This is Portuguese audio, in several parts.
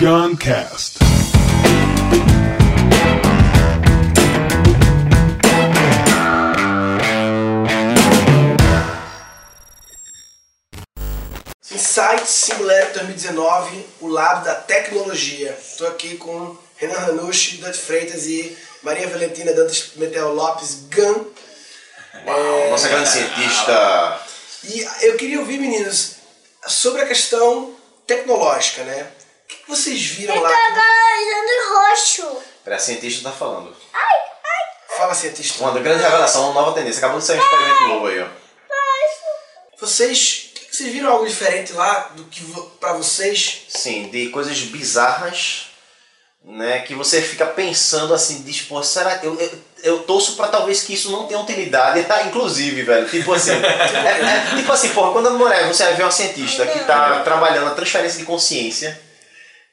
Guncast. Insight Singularity 2019, o lado da tecnologia. Estou aqui com Renan Ranucci, Dante Freitas e Maria Valentina Dantas Metel Lopes Gun. Uau, nossa grande cientista. E eu queria ouvir, meninos, sobre a questão tecnológica, né? Vocês viram Eu lá? tô agora roxo. Pera, a cientista tá falando. Ai, ai. Fala, cientista. Uma grande revelação, uma nova tendência. Acabou de sair um experimento novo aí, ó. Vocês, vocês viram algo diferente lá do que pra vocês? Sim, de coisas bizarras, né? Que você fica pensando assim, diz, pô, será que eu, eu, eu torço pra talvez que isso não tenha utilidade, inclusive, velho. Tipo assim, é, é, tipo assim, porra, quando a mulher, você vai ver uma cientista que tá trabalhando na transferência de consciência,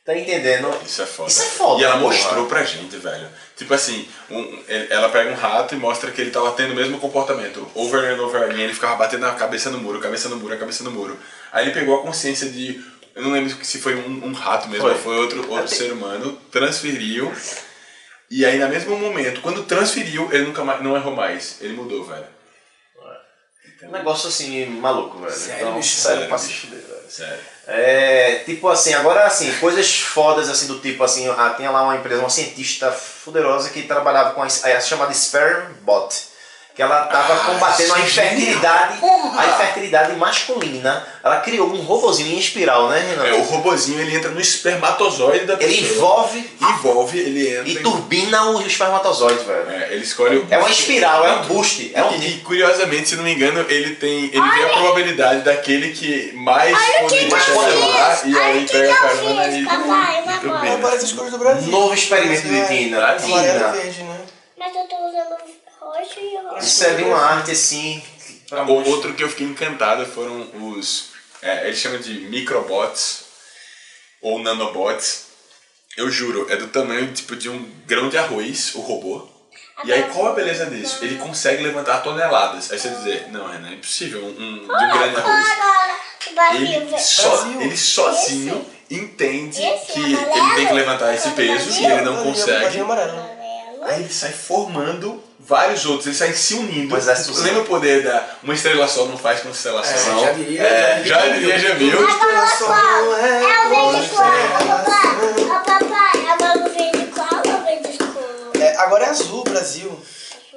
tá entendendo? Isso é foda. Isso é foda, E ela porra. mostrou pra gente, velho. Tipo assim, um- ela pega um rato e mostra que ele tava tendo o mesmo comportamento. Over and over again, ele ficava batendo a cabeça no muro, cabeça no muro, a cabeça no muro. Aí ele pegou a consciência de. Eu não lembro se foi um, um rato mesmo, Foi. foi outro, outro ser humano, transferiu. E aí, no mesmo momento, quando transferiu, ele nunca mais, não errou mais. Ele mudou, velho. Um negócio assim, maluco, velho. Sério, então, bicho? sério, Sério, pra fuder, velho. Sério. É, tipo assim, agora assim, coisas fodas assim do tipo assim, ah, tinha lá uma empresa, uma cientista fuderosa que trabalhava com a, a chamada Sperm Bot. Que ela tava Ah, combatendo a infertilidade, Porra! a infertilidade masculina. Ela criou um robozinho em espiral, né, Renan? É, o robozinho ele entra no espermatozoide da pessoa. Ele envolve Envolve, ele entra. e em- turbina o espermatozoide, velho. É, ele escolhe o. É uma espiral, é um boost. É um E, e, curiosamente, se não me engano, ele tem. Ele vê a probabilidade daquele que mais fiz. e aí pega a carona e. e turbina. Parece as cores do Brasil. Novo experimento de É, Tina. E né? Mas eu tô usando roxo e. Isso é de uma arte assim. pra O outro que eu fiquei encantado foram os. É, eles chamam de microbots ou nanobots. Eu juro, é do tamanho tipo de um grão de arroz, o robô. E aí qual a beleza disso? Ele consegue levantar toneladas. Aí você dizer, não, Renan, é impossível, um, um- de um grão de arroz. Ele, Brasil. ele sozinho entende Esse que amarelo? ele tem que levantar esse peso e ele não consegue. Aí ele sai formando vários outros, eles saem se unindo. Pois é, se você- Lembra o poder da uma estrela só não faz constelação? É, já diria, É, já já diria. já viu. Agora Só qual? não é É o verde qual? é Papai, agora o verde qual é o verde escuro? É, agora é azul, Brasil.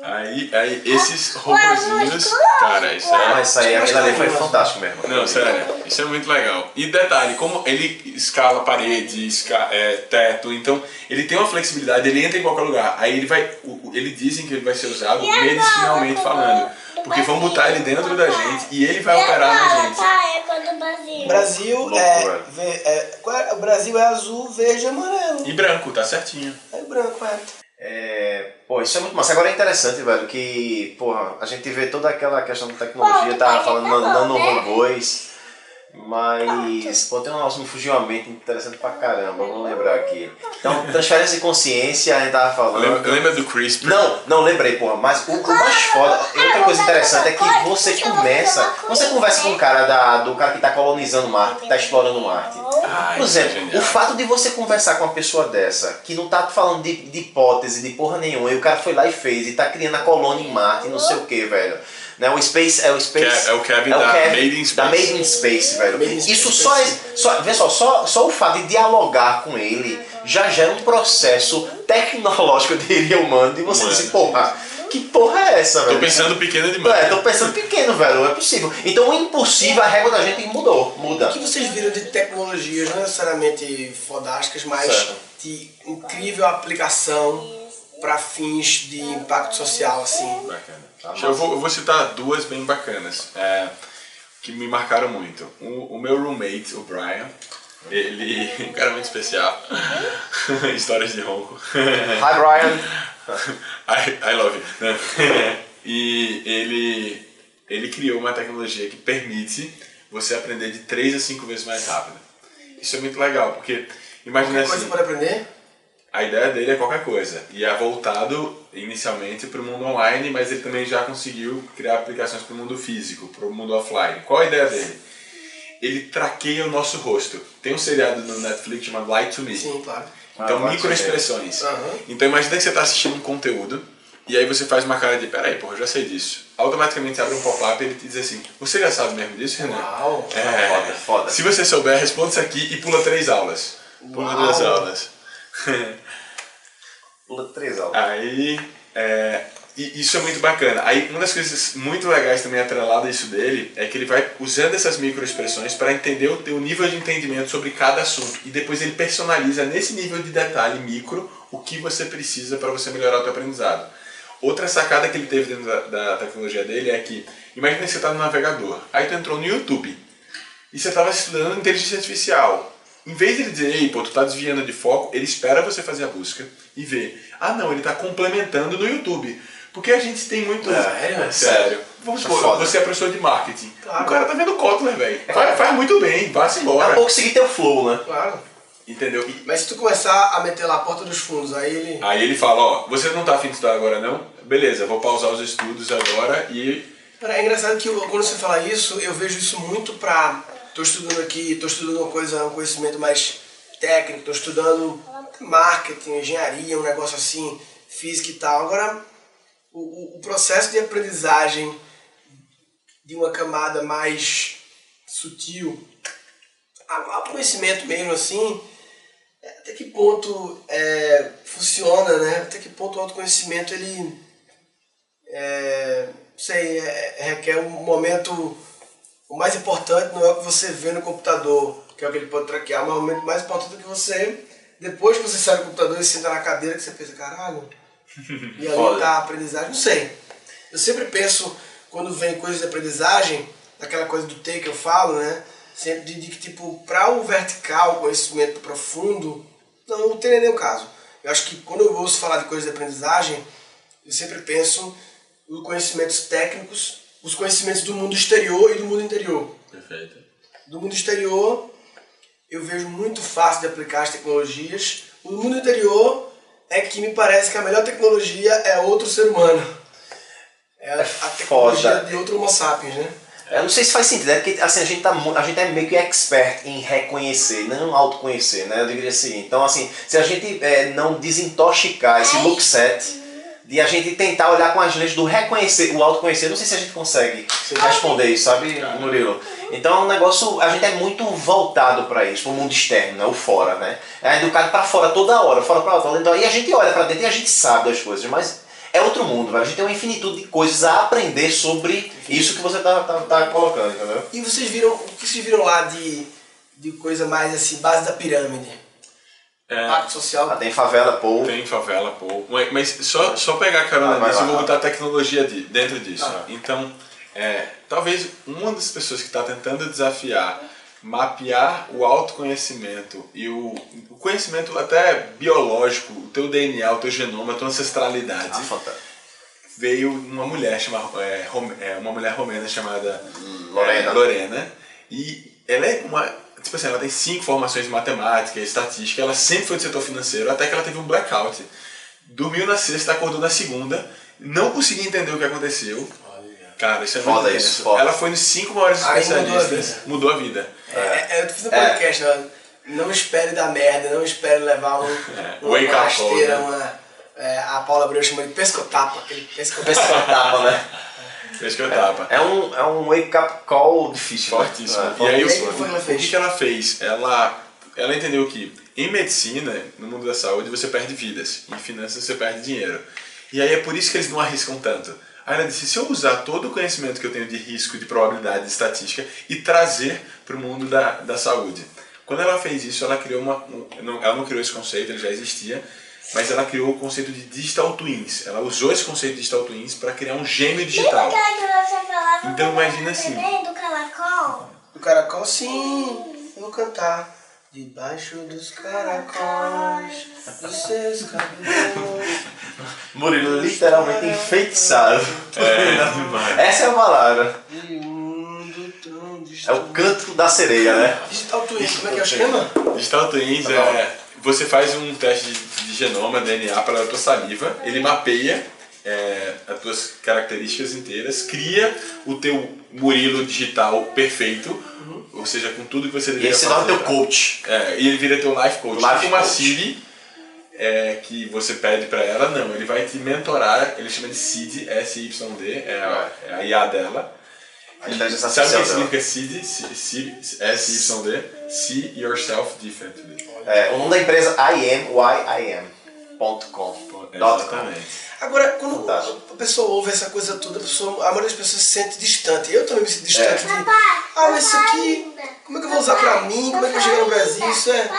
Aí, aí esses Ué, robozinhos, cara, isso Ah, é. isso aí, aquilo ali foi fantástico mesmo. Não, sério, isso é muito legal. E detalhe, como ele escala parede, esca é, teto, então ele tem uma flexibilidade, ele entra em qualquer lugar. Aí ele vai. Ele dizem que ele vai ser usado E medicinalmente falando. do Porque vão botar ele dentro da gente e ele vai E operar na gente. Tá, é quando o Brasil. É, é, qual é? O Brasil é azul, verde e amarelo. E branco, tá certinho. O branco é. É, pô, isso é muito massa. Agora é interessante, velho, que, porra, a gente vê toda aquela questão da tecnologia, Pô, falando tá nan- bom, né? nanorobôs, mas, pô, tem um negócio me fugiu a mente interessante pra caramba, vamos lembrar aqui. Então, transferência de consciência, a gente tava falando. Lembra, lembra do CRISPR? Não, não lembrei, porra, mas o, o mais foda, e outra coisa interessante é que você começa, você conversa com o cara da, do cara que tá colonizando Marte, que tá explorando Marte. Por isso é exemplo, genial. o fato de você conversar com uma pessoa dessa, que não tá falando de, de hipótese, de porra nenhuma, e o cara foi lá e fez, e tá criando a colônia em Marte, não sei o que, velho. Né? O Space é o Space. Que é- é o Kevin da Made in Da Space. Made in Space, velho. In Isso Space. só é. Só, vê só, só, só o fato de dialogar com ele já gera um processo tecnológico, eu diria, humano, de você dizer, porra, que porra é essa, velho? Tô pensando pequeno demais. É, tô pensando pequeno, velho, não é possível. Então o impossível, a régua da gente mudou, muda. O que vocês viram de tecnologias, não necessariamente fodásticas, mas Certo. de incrível aplicação para fins de impacto social, assim? Bacana. Eu vou, eu vou citar duas bem bacanas, é, que me marcaram muito. O, o meu roommate, o Brian, ele um cara muito especial. Histórias de ronco. Hi, Brian. I, I love you. Né? E ele, ele criou uma tecnologia que permite você aprender de 3 a 5 vezes mais rápido. Isso é muito legal, porque imagina Qualquer coisa assim, pode aprender? a ideia dele é qualquer coisa. E é voltado inicialmente para o mundo online, mas ele também já conseguiu criar aplicações para o mundo físico, para o mundo offline. Qual a ideia dele? ele traqueia o nosso rosto. Tem um seriado no Netflix chamado Lie to Me. Sim, claro. Então, Ah, microexpressões. Aham. Então, imagina que você está assistindo um conteúdo e aí você faz uma cara de, peraí, porra, eu já sei disso. Automaticamente abre um pop-up e ele te diz assim, você já sabe mesmo disso, Renan? Uau. É, Foda, foda. Se você souber, responde isso aqui e pula três aulas. Pula Uau. duas aulas. Pula três aulas. Aí, é, e isso é muito bacana. Aí, uma das coisas muito legais também atrelada a isso dele é que ele vai usando essas microexpressões para entender o teu nível de entendimento sobre cada assunto e depois ele personaliza nesse nível de detalhe micro o que você precisa para você melhorar o teu aprendizado. Outra sacada que ele teve dentro da, da tecnologia dele é que, imagina que você está no navegador, aí tu entrou no YouTube e você estava estudando inteligência artificial. Em vez de ele dizer, ei, pô, tu tá desviando de foco, ele espera você fazer a busca e ver. Ah, não, ele tá complementando no YouTube. Porque a gente tem muito. Sério? Sério. Vamos é supor, você é professor de marketing. Claro. O cara tá vendo Kotler, velho. Faz, faz muito bem, vá-se É embora. um pouco seguir teu flow, né? Claro. Entendeu? Mas se tu começar a meter lá a porta dos fundos, aí ele. aí ele fala, ó, você não tá afim de estudar agora não? Beleza, vou pausar os estudos agora e. Pera, É engraçado que eu- quando você fala isso, eu vejo isso muito pra. Tô estudando aqui, tô estudando uma coisa, um conhecimento mais técnico, tô estudando marketing, engenharia, um negócio assim, física e tal. Agora, o, o- o processo de aprendizagem de uma camada mais sutil, a conhecimento mesmo assim, é, até que ponto é, funciona, né? Até que ponto o autoconhecimento ele é, sei, é, requer um momento. O mais importante não é o que você vê no computador, que é o que ele pode traquear, mas o momento mais importante é que você, depois que você sai do computador e senta na cadeira, que você pensa, caralho, e ali Foda. tá a aprendizagem, não sei. Eu sempre penso, quando vem coisas de aprendizagem, daquela coisa do T que eu falo, né? Sempre de, de que, tipo, para o vertical, o conhecimento profundo, não, não tem nem o caso. Eu acho que quando eu ouço falar de coisas de aprendizagem, eu sempre penso nos conhecimentos técnicos, os conhecimentos do mundo exterior e do mundo interior. Perfeito. Do mundo exterior, eu vejo muito fácil de aplicar as tecnologias. O mundo interior é que me parece que a melhor tecnologia é outro ser humano. É a, a tecnologia foda. de outro Homo sapiens, né? Eu não sei se faz sentido, é porque assim, a gente, tá, a gente é meio que expert em reconhecer, não autoconhecer, né? Eu diria assim. Então, assim, se a gente é, não desintoxicar esse look set, de a gente tentar olhar com as lentes do reconhecer, o autoconhecer, não sei se a gente consegue responder isso, sabe, Murilo? Então é um negócio, a gente é muito voltado para isso, para o mundo externo, né? o fora, né? É educado para fora toda hora, fora para fora. Então, e a gente olha para dentro e a gente sabe das coisas, mas é outro mundo, velho. A gente tem uma infinitude de coisas a aprender sobre isso que você tá, tá, tá colocando, entendeu? E vocês viram, o que vocês viram lá de, de coisa mais assim, base da pirâmide? É, Impacto social. Ah, tem favela, pô. Tem favela, pô. Mas, mas só, só pegar a carona Ah, nisso, eu vou botar a tecnologia de, dentro disso. Ah. Então, é, talvez uma das pessoas que está tentando desafiar mapear o autoconhecimento e o, o conhecimento até biológico, o teu DNA, o teu genoma, a tua ancestralidade, Ah, fantástico. veio uma mulher chamada é, é, uma mulher romena chamada Lorena. é, Lorena e ela é uma tipo assim ela tem cinco formações em matemática e estatística ela sempre foi do setor financeiro até que ela teve um blackout dormiu na sexta acordou na segunda não conseguia entender o que aconteceu cara isso é Foda muito isso, foda. ela foi nos cinco maiores Aí mudou a especialistas vida. mudou a vida É, é, eu fiz um podcast, né? não espere dar merda, não espere levar um, uma wake up rasteira, né? uma, é, a Paula Abreu chama de pescotapa, aquele pescotapa. Pescotapa, né? fez que eu tapa É um, é um wake-up call difícil. né? Fortíssimo. É, e aí, o, aí, o que que ela o fez? que, ela fez? Ela, ela entendeu que em medicina, no mundo da saúde, você perde vidas. Em finanças, você perde dinheiro. E aí é por isso que eles não arriscam tanto. Aí ela disse, se eu usar todo o conhecimento que eu tenho de risco, de probabilidade, de estatística e trazer para o mundo da, da saúde. Quando ela fez isso, ela criou uma... um- não- ela não criou esse conceito, ele já existia, mas ela criou o conceito de digital twins. Ela usou esse conceito de digital twins para criar um gêmeo digital. Então, imagina assim. do caracol? Do caracol, sim, eu vou cantar. Debaixo dos caracóis, dos seus cabelos. Murilo literalmente enfeitiçado. É, Essa é a palavra. É o canto da sereia, né? Digital Twin, como é que é o esquema? Digital Twins é. Você faz um teste de, genoma, DNA, pela tua saliva, ele mapeia é, as tuas características inteiras, cria o teu Murilo digital perfeito, ou seja, com tudo que você E deveria aí se torna fazer. teu coach. É, e ele vira teu life coach. Life tipo uma coach. Siri é, que você pede pra ela, não, ele vai te mentorar, ele chama de SID, S-Y-D, é a, é a IA dela. A Sabe o que significa si- S-Y-D? See yourself differently. É, o nome da empresa imyim.com. Exatamente. Agora, quando Fantástico. a pessoa ouve essa coisa toda, a, pessoa, a maioria das pessoas se sente distante. Eu também me sinto É. distante de. Ah, mas isso aqui, como é que eu vou usar pra mim? Como é que eu vou chegar no Brasil? Isso é.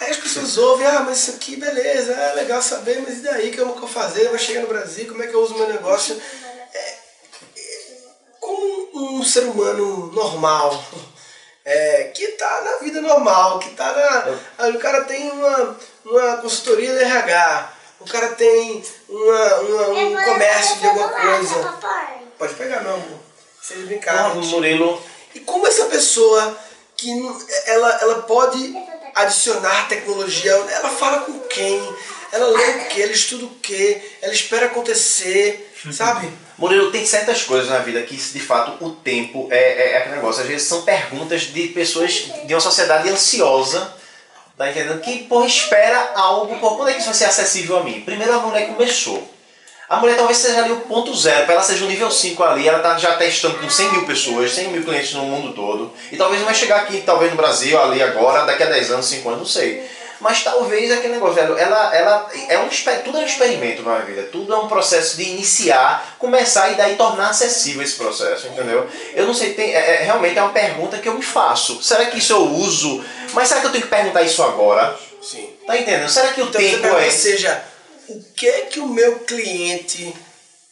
Aí as pessoas ouvem, ah, mas isso aqui, beleza, é legal saber, mas e daí? O que eu vou fazer? Vai chegar no Brasil, como é que eu uso meu negócio? É, é, como um ser humano normal, é, que tá na vida normal, que tá na. ah, O cara tem uma, uma consultoria de RH, o cara tem uma, uma- um comércio de alguma coisa. Pode pegar, meu amor. Se ele Ah, brincar. Murilo, E como essa pessoa que ela, ela pode adicionar tecnologia, ela fala com quem, ela lê o que, ela estuda o que, ela espera acontecer, sabe? Murilo, tem certas coisas na vida que, de fato, o tempo é, é, é aquele negócio. Às vezes são perguntas de pessoas de uma sociedade ansiosa, tá entendendo? Que, porra, espera algo. Porra, quando é que isso vai ser acessível a mim? Primeiro a mulher começou. A mulher talvez seja ali o ponto zero, para ela seja o nível 5 ali, ela tá já testando com 100 mil pessoas, 100 mil clientes no mundo todo. E talvez não vai chegar aqui, talvez no Brasil, ali agora, daqui a 10 anos, 5 anos, não sei. Mas talvez aquele negócio, velho, ela, ela é um, tudo é um experimento na minha vida, tudo é um processo de iniciar, começar e daí tornar acessível esse processo, entendeu? Eu não sei, tem, é, é- realmente é uma pergunta que eu me faço. Será que isso eu uso? Mas será que eu tenho que perguntar isso agora? Sim. Tá entendendo? Será que o Então, tempo é. seja, o que que o meu cliente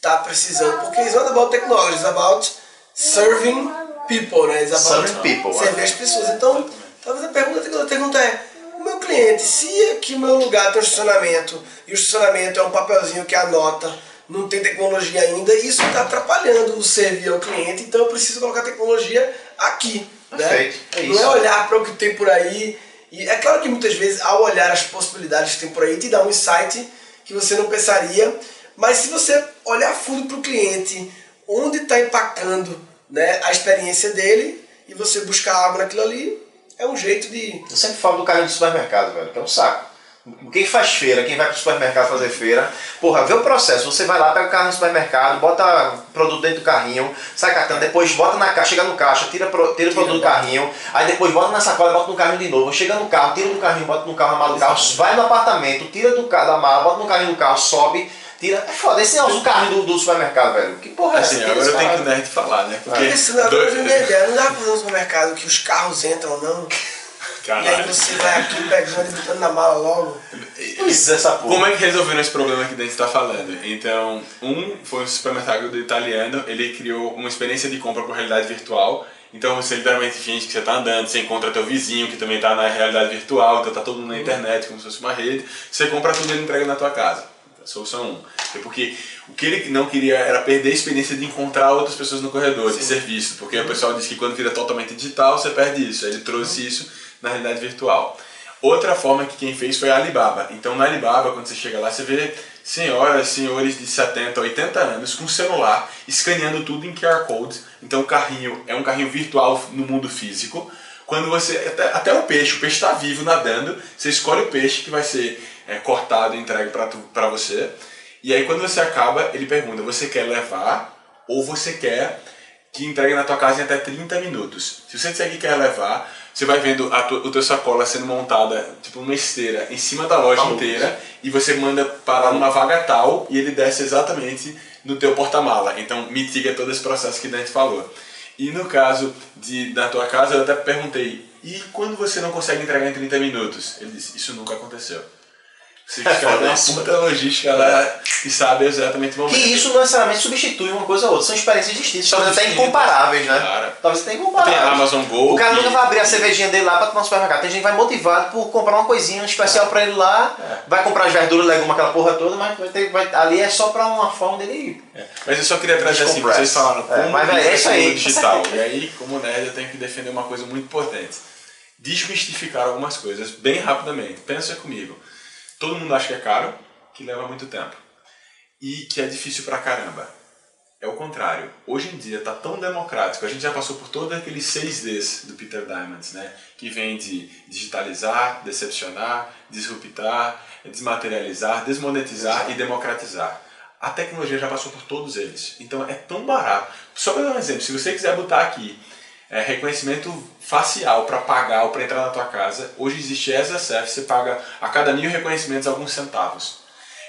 tá precisando? Porque it's not about technology, it's about serving people, né? It's about Serving people, servir é. as pessoas. Então, talvez a pergunta que eu pergunta é, o meu cliente, se aqui o meu lugar tem um estacionamento e o estacionamento é um papelzinho que anota, não tem tecnologia ainda, isso está atrapalhando o servir ao cliente, então eu preciso colocar tecnologia aqui. Né? Perfeito, é não é olhar para o que tem por aí. E é claro que muitas vezes, ao olhar as possibilidades que tem por aí, te dá um insight que você não pensaria. Mas se você olhar fundo para o cliente, onde está impactando né, a experiência dele, e você buscar algo naquilo ali, é um jeito de. Eu sempre falo do carrinho do supermercado, velho, que é um saco. Quem faz feira, quem vai pro supermercado fazer feira, porra, vê o processo. Você vai lá, pega o carro no supermercado, bota produto dentro do carrinho, sai catando, depois bota na caixa, chega no caixa, tira, pro- tira o produto do carrinho, aí depois bota na sacola, bota no carrinho de novo, chega no carro, tira do carrinho, bota no carro, na mala do carro, vai no apartamento, tira do, ca- da mala, bota no carrinho do carro, sobe, tira. É foda, esse é o carrinho do, do supermercado, velho. Que porra é essa? Assim, agora eu tenho que nerd falar, né? Porque. Porque senão dois-. Não dá pra fazer um supermercado que os carros entram, não. E aí Caralho. você vai aqui pegando e botando na mala logo. Pois é, essa porra. Como é que resolveram esse problema que a gente está falando? Então, um foi um supermercado do italiano, ele criou uma experiência de compra por realidade virtual. Então você literalmente finge que você está andando, você encontra teu vizinho que também está na realidade virtual, então tá todo mundo na internet como se fosse uma rede. Você compra tudo e ele entrega na tua casa. Solução 1. Um. É porque o que ele não queria era perder a experiência de encontrar outras pessoas no corredor, de ser visto. Porque o pessoal diz que quando vira totalmente digital, você perde isso. Aí ele trouxe isso na realidade virtual. Outra forma que quem fez foi a Alibaba. Então na Alibaba, quando você chega lá, você vê senhoras, senhores de 70, 80 anos com celular escaneando tudo em QR Code. Então o carrinho é um carrinho virtual no mundo físico. Quando você. Até, até o peixe, o peixe está vivo nadando, você escolhe o peixe que vai ser é, cortado e entregue para você. E aí quando você acaba, ele pergunta: você quer levar ou você quer que entregue na tua casa em até 30 minutos? Se você disser que quer levar, você vai vendo a tua, o teu sacola sendo montada, tipo uma esteira, em cima da loja Maluco. inteira e você manda parar numa vaga tal e ele desce exatamente no teu porta-mala. Então mitiga todo esse processo que a gente falou. E no caso de, da tua casa, eu até perguntei, e quando você não consegue entregar em 30 minutos? Ele disse, isso nunca aconteceu. É uma isso. puta logística lá e sabe exatamente o Que momento. isso não necessariamente substitui uma coisa ou outra, são experiências distintas, talvez até incomparáveis, né? cara. Talvez até incomparáveis. Tem a Amazon Go, O cara que- nunca vai abrir a cervejinha dele lá pra tomar no supermercado. Tem gente que vai motivado por comprar uma coisinha especial pra ele lá, vai comprar as verduras, legumes, aquela porra toda, mas vai ter, vai- ali é só pra uma forma dele ir. É, Mas eu só queria trazer assim, vocês falaram É, como mas, velho, é isso é aí. digital. E aí, como nerd, eu tenho que defender uma coisa muito importante. Desmistificar algumas coisas bem rapidamente. Pensa comigo. Todo mundo acha que é caro, que leva muito tempo. e que é difícil pra caramba. É o contrário. Hoje em dia está tão democrático. A gente já passou por todos aqueles 6Ds do Peter Diamandis, né? Que vem de digitalizar, decepcionar, disruptar, desmaterializar, desmonetizar e democratizar. A tecnologia já passou por todos eles. Então é tão barato. Só para dar um exemplo, se você quiser botar aqui é, reconhecimento facial para pagar ou para entrar na tua casa, hoje existe ESSF, você paga a cada mil reconhecimentos alguns centavos.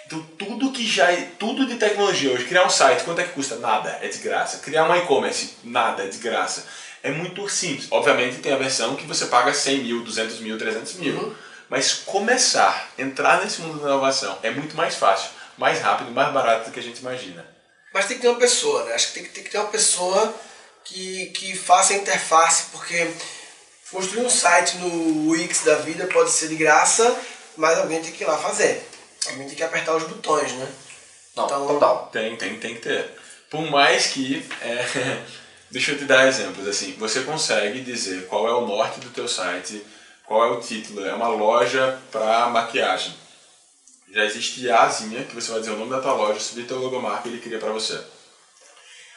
Então tudo que já é, tudo de tecnologia hoje, criar um site, quanto é que custa? Nada, é de graça. Criar um e-commerce, nada, é de graça. É muito simples. Obviamente tem a versão que você paga 100 mil, 200 mil, 300 mil. Uhum. Mas começar, entrar nesse mundo da inovação é muito mais fácil, mais rápido, mais barato do que a gente imagina. Mas tem que ter uma pessoa, né? Acho que tem que, tem que ter uma pessoa que, que faça a interface, porque construir um site no Wix da vida pode ser de graça, mas alguém tem que ir lá fazer. Alguém tem que apertar os botões, né? Não, então, total. Tem, tem, tem que ter. Por mais que. É, deixa eu te dar exemplos. Assim, você consegue dizer qual é o norte do teu site, qual é o título. É uma loja para maquiagem. Já existe Azinha, que você vai dizer o nome da tua loja, subir teu logomarca e ele cria para você.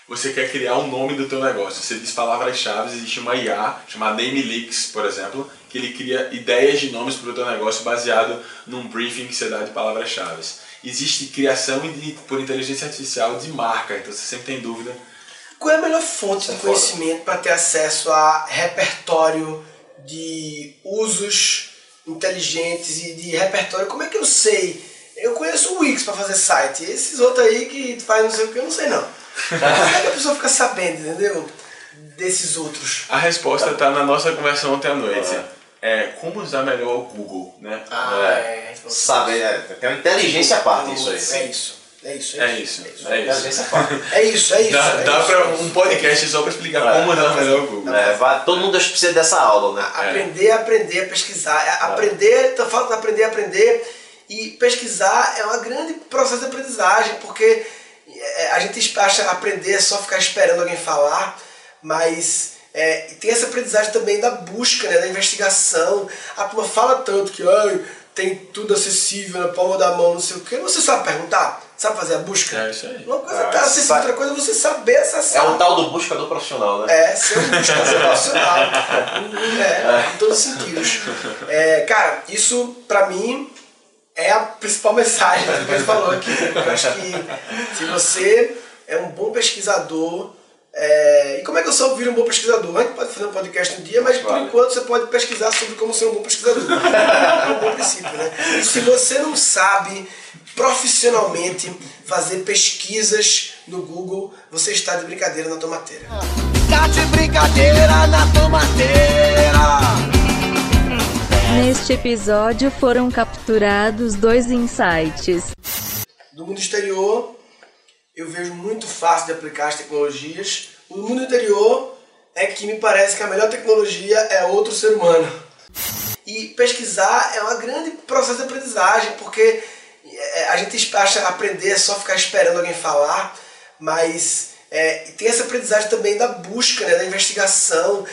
Você quer criar o um nome do teu negócio. Você diz palavras-chave, existe uma IA chamada NameLeaks, por exemplo, que ele cria ideias de nomes para o teu negócio baseado num briefing que você dá de palavras-chave. Existe criação de, por inteligência artificial de marca, então você sempre tem dúvida. Qual é a melhor fonte de é conhecimento para ter acesso a repertório de usos inteligentes e de repertório? Como é que eu sei? Eu conheço o Wix para fazer site, esses outros aí que faz não sei o que, eu não sei não. Como é que a pessoa fica sabendo, entendeu? Desses outros. A resposta está na nossa conversa ontem à noite. Ah é, como usar melhor o Google, né? Ah, é. é Saber, é, tem uma inteligência à parte isso aí. É isso. É isso, é, isso. É isso. É isso, é isso. Dá, é dá isso. pra um podcast só para explicar é, como usar melhor o Google. É, vai, todo mundo precisa dessa aula, né? Aprender, aprender pesquisar. Aprender, tô falando de aprender, aprender. E pesquisar é um grande processo de aprendizagem, porque a gente acha aprender é só ficar esperando alguém falar, mas é, tem essa aprendizagem também da busca, né, da investigação. A turma fala tanto que tem tudo acessível na palma da mão, não sei o que. Você sabe perguntar? Sabe fazer a busca? É isso aí. Uma coisa é tá acessível, outra coisa é você saber acessar. É o tal do buscador profissional, né? É, ser um buscador profissional. É, em todos os sentidos. É, cara, isso pra mim é a principal mensagem que ele falou aqui. Eu acho que se você é um bom pesquisador, é, e como é que eu sou vir um bom pesquisador? A gente pode fazer um podcast um dia, mas por enquanto você pode pesquisar sobre como ser um bom pesquisador. é um bom princípio, né? E se você não sabe profissionalmente fazer pesquisas no Google, você está de brincadeira na tomateira. Está de brincadeira na tomateira! Neste episódio foram capturados dois insights. Do mundo exterior, eu vejo muito fácil de aplicar as tecnologias. O mundo interior é que me parece que a melhor tecnologia é outro ser humano. E pesquisar é um grande processo de aprendizagem, porque é, a gente acha aprender é só ficar esperando alguém falar, mas é, tem essa aprendizagem também da busca, né, da investigação.